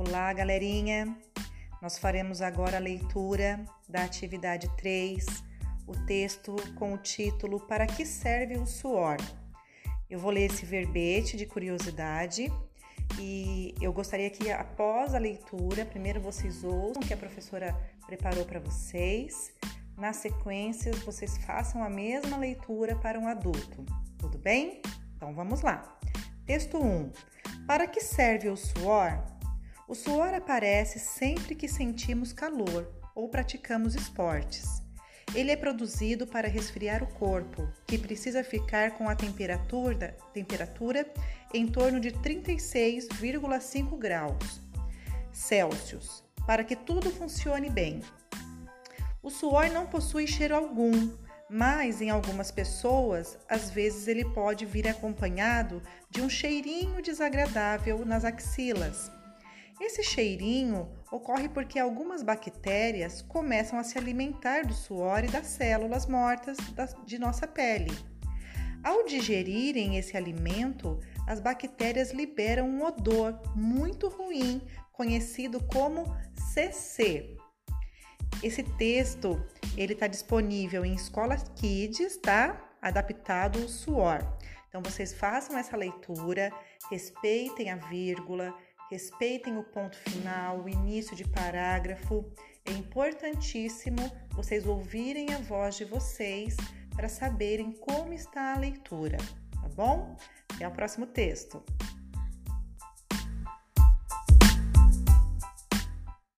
Olá, galerinha! Nós faremos agora a leitura da atividade 3, o texto com o título Para que serve o suor? Eu vou ler esse verbete de curiosidade e eu gostaria que após a leitura, primeiro vocês ouçam o que a professora preparou para vocês. Na sequência, vocês façam a mesma leitura para um adulto. Tudo bem? Então vamos lá. Texto 1. Para que serve o suor? O suor aparece sempre que sentimos calor ou praticamos esportes. Ele é produzido para resfriar o corpo, que precisa ficar com a temperatura, temperatura em torno de 36,5 graus Celsius, para que tudo funcione bem. O suor não possui cheiro algum, mas em algumas pessoas, às vezes ele pode vir acompanhado de um cheirinho desagradável nas axilas esse cheirinho ocorre porque algumas bactérias começam a se alimentar do suor e das células mortas de nossa pele. Ao digerirem esse alimento, as bactérias liberam um odor muito ruim, conhecido como CC. Esse texto ele está disponível em escolas Kids, tá? Adaptado ao suor. Então vocês façam essa leitura, respeitem a vírgula, respeitem o ponto final, o início de parágrafo. É importantíssimo vocês ouvirem a voz de vocês para saberem como está a leitura, tá bom? Até o próximo texto.